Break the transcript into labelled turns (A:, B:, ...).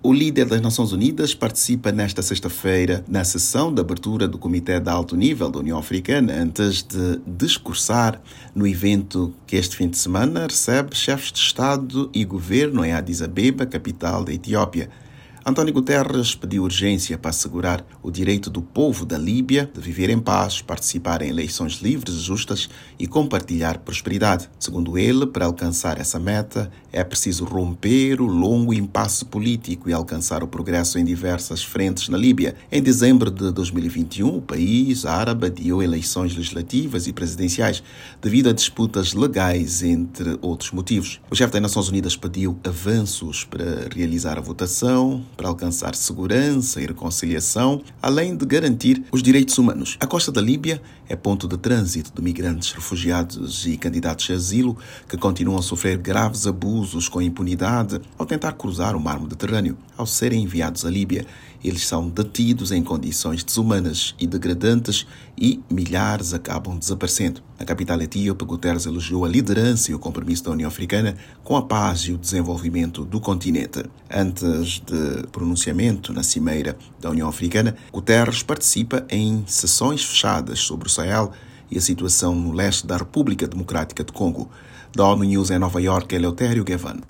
A: O líder das Nações Unidas participa nesta sexta-feira na sessão de abertura do Comitê de Alto Nível da União Africana antes de discursar no evento que este fim de semana recebe chefes de Estado e governo em Addis Abeba, capital da Etiópia. António Guterres pediu urgência para assegurar o direito do povo da Líbia de viver em paz, participar em eleições livres e justas e compartilhar prosperidade. Segundo ele, para alcançar essa meta, é preciso romper o longo impasse político e alcançar o progresso em diversas frentes na Líbia. Em dezembro de 2021, o país árabe adiou eleições legislativas e presidenciais devido a disputas legais, entre outros motivos. O chefe das Nações Unidas pediu avanços para realizar a votação, para alcançar segurança e reconciliação, além de garantir os direitos humanos. A costa da Líbia é ponto de trânsito de migrantes, refugiados e candidatos a asilo que continuam a sofrer graves abusos com impunidade ao tentar cruzar o mar Mediterrâneo. Ao serem enviados à Líbia, eles são detidos em condições desumanas e degradantes e milhares acabam desaparecendo. Na capital etíope, Guterres elogiou a liderança e o compromisso da União Africana com a paz e o desenvolvimento do continente. Antes de pronunciamento na Cimeira da União Africana, Guterres participa em sessões fechadas sobre o Sahel e a situação no leste da República Democrática de Congo. Da ONU News em Nova York, Eleutério Gavan.